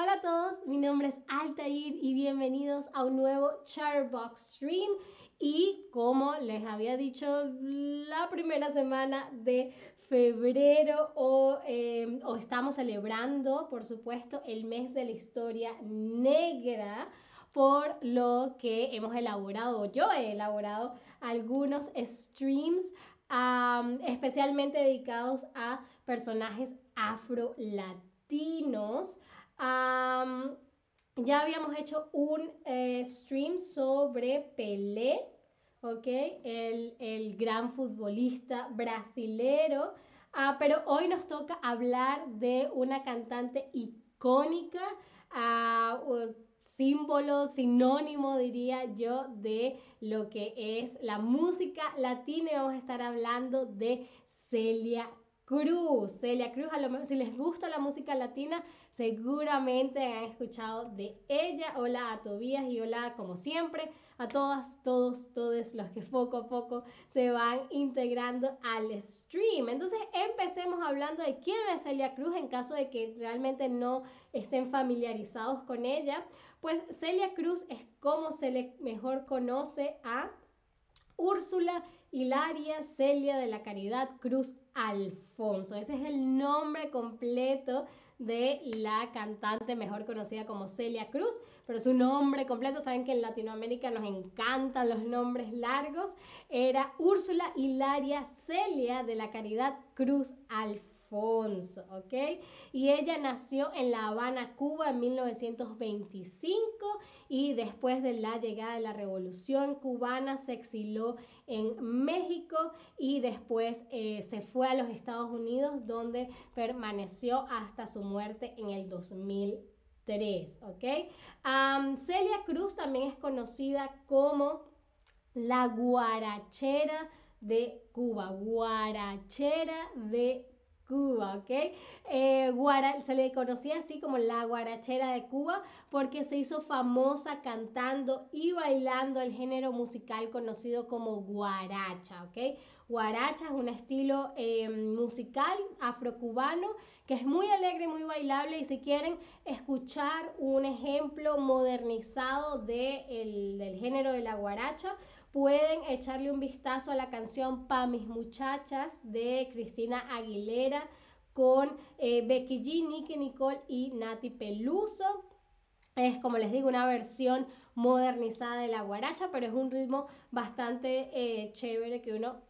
Hola a todos, mi nombre es Altair y bienvenidos a un nuevo Charbox Stream. Y como les había dicho la primera semana de febrero o, o estamos celebrando, por supuesto, el mes de la historia negra por lo que hemos elaborado, yo he elaborado algunos streams especialmente dedicados a personajes afro-latinos. Ya habíamos hecho un eh, stream sobre Pelé, ¿ok? El, el gran futbolista brasilero. Ah, pero hoy nos toca hablar de una cantante icónica, ah, símbolo, sinónimo, diría yo, de lo que es la música latina y vamos a estar hablando de Celia Cruz. Celia Cruz, a lo mejor si les gusta la música latina, seguramente han escuchado de ella. Hola a Tobías y hola, como siempre, a todas, todos, todos los que poco a poco se van integrando al stream. Entonces, empecemos hablando de quién es Celia Cruz en caso de que realmente no estén familiarizados con ella. Pues Celia Cruz es como se le mejor conoce a Úrsula Hilaria Celia de la Caridad Cruz Alfonso. Ese es el nombre completo de la cantante mejor conocida como Celia Cruz, pero su nombre completo, saben que en Latinoamérica nos encantan los nombres largos, era Úrsula Hilaria Celia de la Caridad Cruz Alfonso. Alfonso, ¿ok? Y ella nació en La Habana, Cuba, en 1925 y después de la llegada de la Revolución cubana se exiló en México y después eh, se fue a los Estados Unidos donde permaneció hasta su muerte en el 2003, ¿ok? Celia Cruz también es conocida como la guarachera de Cuba, guarachera de Cuba, ¿ok? Eh, se le conocía así como la guarachera de Cuba porque se hizo famosa cantando y bailando el género musical conocido como guaracha, ¿ok? Guaracha es un estilo eh, musical afrocubano que es muy alegre, muy bailable y si quieren escuchar un ejemplo modernizado del género de la guaracha, pueden echarle un vistazo a la canción Pa' mis muchachas de Cristina Aguilera con eh, Becky G, Nicky Nicole y Nati Peluso. Es como les digo una versión modernizada de la guaracha, pero es un ritmo bastante eh, chévere que uno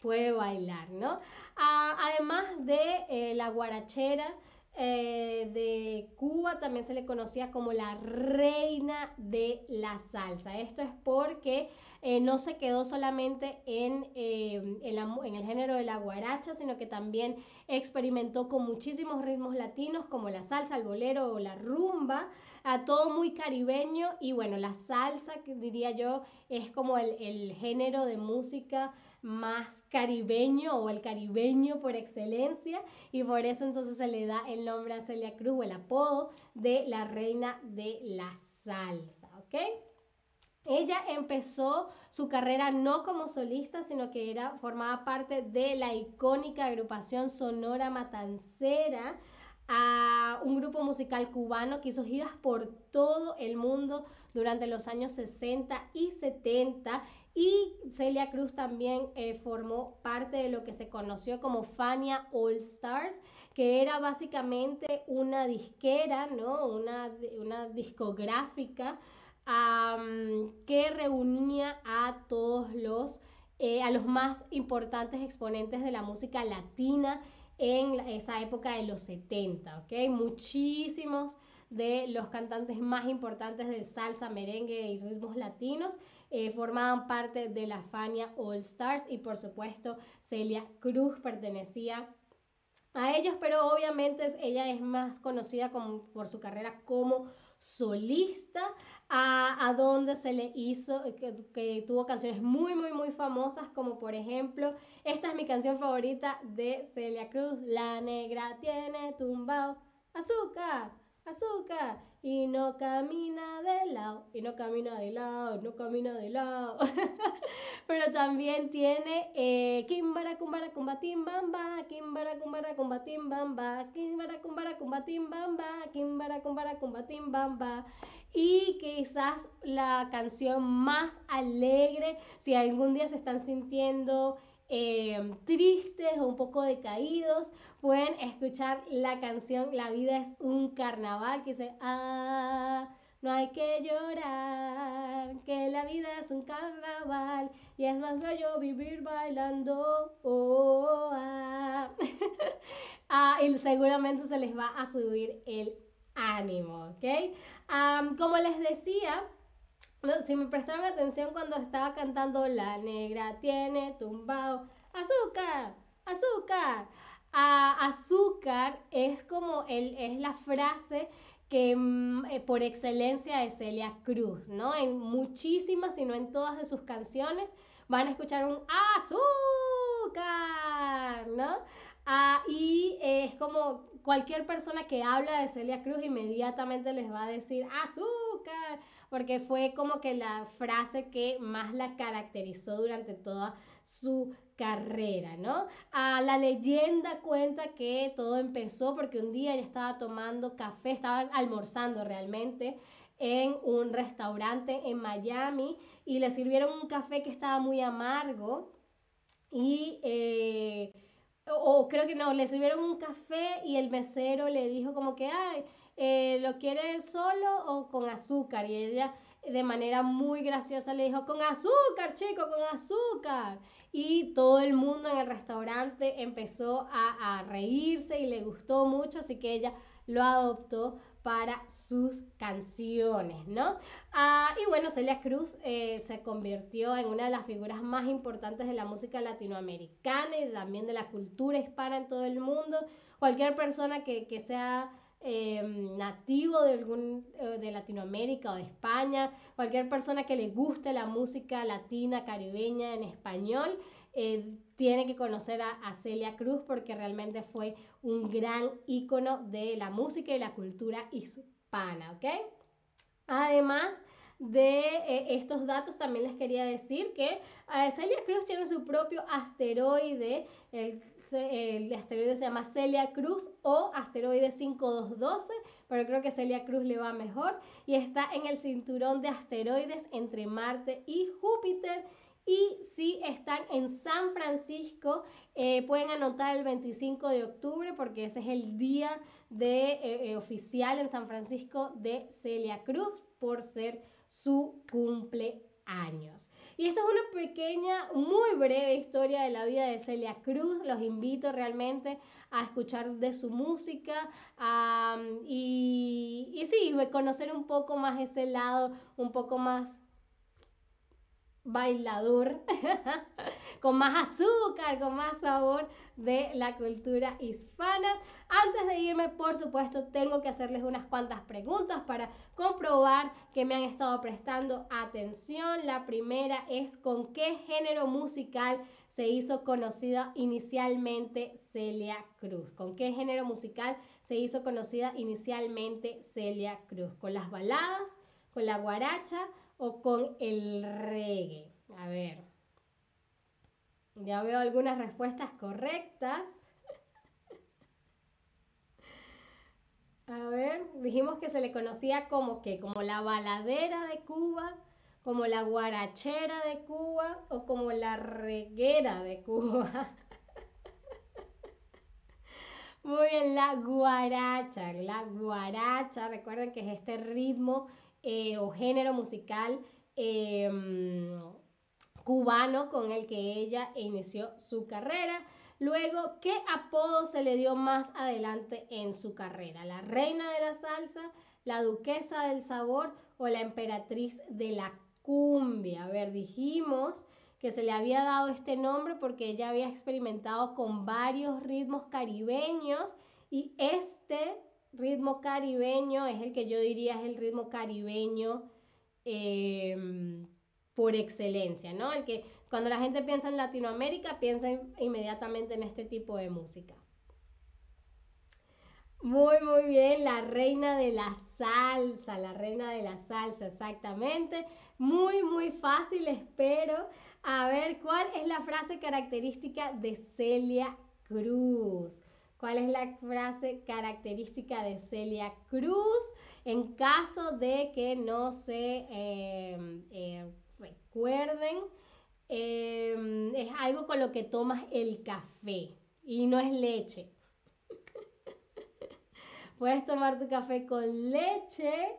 puede bailar, ¿no? Ah, además de eh, la guarachera, eh, de Cuba también se le conocía como la reina de la salsa. Esto es porque eh, no se quedó solamente en, eh, en, el género de la guaracha, sino que también experimentó con muchísimos ritmos latinos como la salsa, el bolero o la rumba, a todo muy caribeño y bueno, la salsa, diría yo, es como el, el género de música más caribeño o el caribeño por excelencia y por eso entonces se le da el nombre a Celia Cruz o el apodo de la reina de la salsa, ¿ok? Ella empezó su carrera no como solista, sino que era, formaba parte de la icónica agrupación Sonora Matancera, a un grupo musical cubano que hizo giras por todo el mundo durante los años 60 y 70 y Celia Cruz también eh, formó parte de lo que se conoció como Fania All Stars, que era básicamente una disquera, ¿no? una, una discográfica que reunía a todos los, eh, a los más importantes exponentes de la música latina en esa época de los 70, ¿ok? Muchísimos de los cantantes más importantes del salsa, merengue y ritmos latinos eh, formaban parte de la Fania All Stars y por supuesto Celia Cruz pertenecía a ellos, pero obviamente ella es más conocida como, por su carrera como solista, a, a donde se le hizo, que, que, tuvo canciones muy, muy, muy famosas, como por ejemplo, esta es mi canción favorita de Celia Cruz, La negra tiene tumbao azúcar, azúcar, y no camina de lado, y no camina de lado, no camina de lado. Pero también tiene eh, Kimbara Kumbara Kumbatim Bamba, Kimbara Kumbara Kumbatim Bamba, Kimbara Kumbara Kumbatim Bamba, Kimbara Kumbara Bamba. Y quizás la canción más alegre, si algún día se están sintiendo eh, tristes o un poco decaídos, pueden escuchar la canción La vida es un carnaval que dice, ah, no hay que llorar, que la vida es un carnaval y es más bello vivir bailando. Oh, ah. ah, y seguramente se les va a subir el ánimo, ¿ok? como les decía, si me prestaron atención cuando estaba cantando La negra tiene tumbao, azúcar, azúcar. azúcar es como el, es la frase que mm, eh, por excelencia es Celia Cruz, ¿no? En muchísimas, si no en todas de sus canciones, van a escuchar un azúcar, ¿no? Ah, y es como cualquier persona que habla de Celia Cruz inmediatamente les va a decir azúcar, porque fue como que la frase que más la caracterizó durante toda su carrera, ¿no? A la leyenda cuenta que todo empezó porque un día ella estaba tomando café, estaba almorzando realmente en un restaurante en Miami y le sirvieron un café que estaba muy amargo y eh, o creo que no, le sirvieron un café y el mesero le dijo como que, ay, eh, ¿lo quiere solo o con azúcar? Y ella de manera muy graciosa le dijo, con azúcar, chico, con azúcar. Y todo el mundo en el restaurante empezó a, a reírse y le gustó mucho, así que ella lo adoptó para sus canciones, ¿no? Ah, y bueno, Celia Cruz eh, se convirtió en una de las figuras más importantes de la música latinoamericana y también de la cultura hispana en todo el mundo. Cualquier persona que, que sea em, nativo de, algún, eh, de Latinoamérica o de España, cualquier persona que le guste la música latina, caribeña en español, eh, tiene que conocer a, Celia Cruz porque realmente fue un gran ícono de la música y la cultura hispana, ¿ok? Además de eh, estos datos, también les quería decir que eh, Celia Cruz tiene su propio asteroide, el, el, asteroide se llama Celia Cruz o asteroide 5212, pero creo que Celia Cruz le va mejor y está en el cinturón de asteroides entre Marte y Júpiter y si están en San Francisco, eh, pueden anotar el 25 de octubre porque ese es el día de, eh, eh, oficial en San Francisco de Celia Cruz por ser su cumpleaños. Y esta es una pequeña, muy breve historia de la vida de Celia Cruz. Los invito realmente a escuchar de su música y, y sí, conocer un poco más ese lado, un poco más bailador, con más azúcar, con más sabor de la cultura hispana. Antes de irme, por supuesto, tengo que hacerles unas cuantas preguntas para comprobar que me han estado prestando atención. La primera es con qué género musical se hizo conocida inicialmente Celia Cruz. ¿Con qué género musical se hizo conocida inicialmente Celia Cruz? ¿Con las baladas? ¿Con la guaracha? O con el reggae? A ver. Ya veo algunas respuestas correctas. A ver, dijimos que se le conocía como que, como la baladera de Cuba, como la guarachera de Cuba o como la reguera de Cuba. Muy bien, la guaracha, la guaracha, recuerden que es este ritmo eh, o género musical em, cubano con el que ella inició su carrera. Luego, ¿qué apodo se le dio más adelante en su carrera? ¿La reina de la salsa, la duquesa del sabor o la emperatriz de la cumbia? A ver, dijimos que se le había dado este nombre porque ella había experimentado con varios ritmos caribeños y este ritmo caribeño es el que yo diría es el ritmo caribeño em, por excelencia, ¿no? El que cuando la gente piensa en Latinoamérica, piensa inmediatamente en este tipo de música. Muy, muy bien, la reina de la salsa, la reina de la salsa, exactamente. Muy, muy fácil, espero. A ver, ¿cuál es la frase característica de Celia Cruz? ¿Cuál es la frase característica de Celia Cruz en caso de que no se em, eh, recuerden? Em, es algo con lo que tomas el café y no es leche. Puedes tomar tu café con leche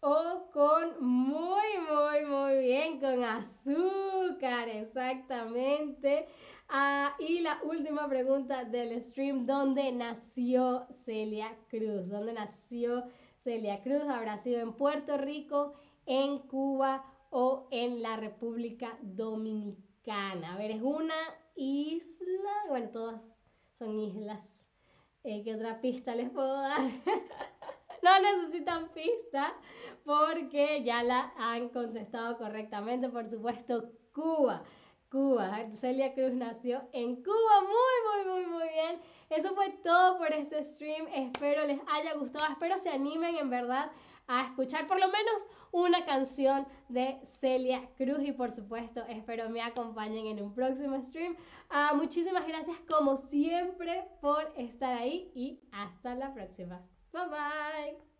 o con muy, muy, muy bien, con azúcar, exactamente. Ah, y la última pregunta del stream, ¿dónde nació Celia Cruz? ¿Dónde nació Celia Cruz? ¿Habrá sido en Puerto Rico, en Cuba o en la República Dominicana? A ver, es una isla, bueno, todas son islas. Eh, ¿Qué otra pista les puedo dar? no necesitan pista porque ya la han contestado correctamente, por supuesto, Cuba. Cuba. Celia Cruz nació en Cuba. Muy, muy, muy, muy bien. Eso fue todo por este stream. Espero les haya gustado. Espero se animen en verdad a escuchar por lo menos una canción de Celia Cruz y por supuesto espero me acompañen en un próximo stream. Ah, muchísimas gracias como siempre por estar ahí y hasta la próxima. Bye bye.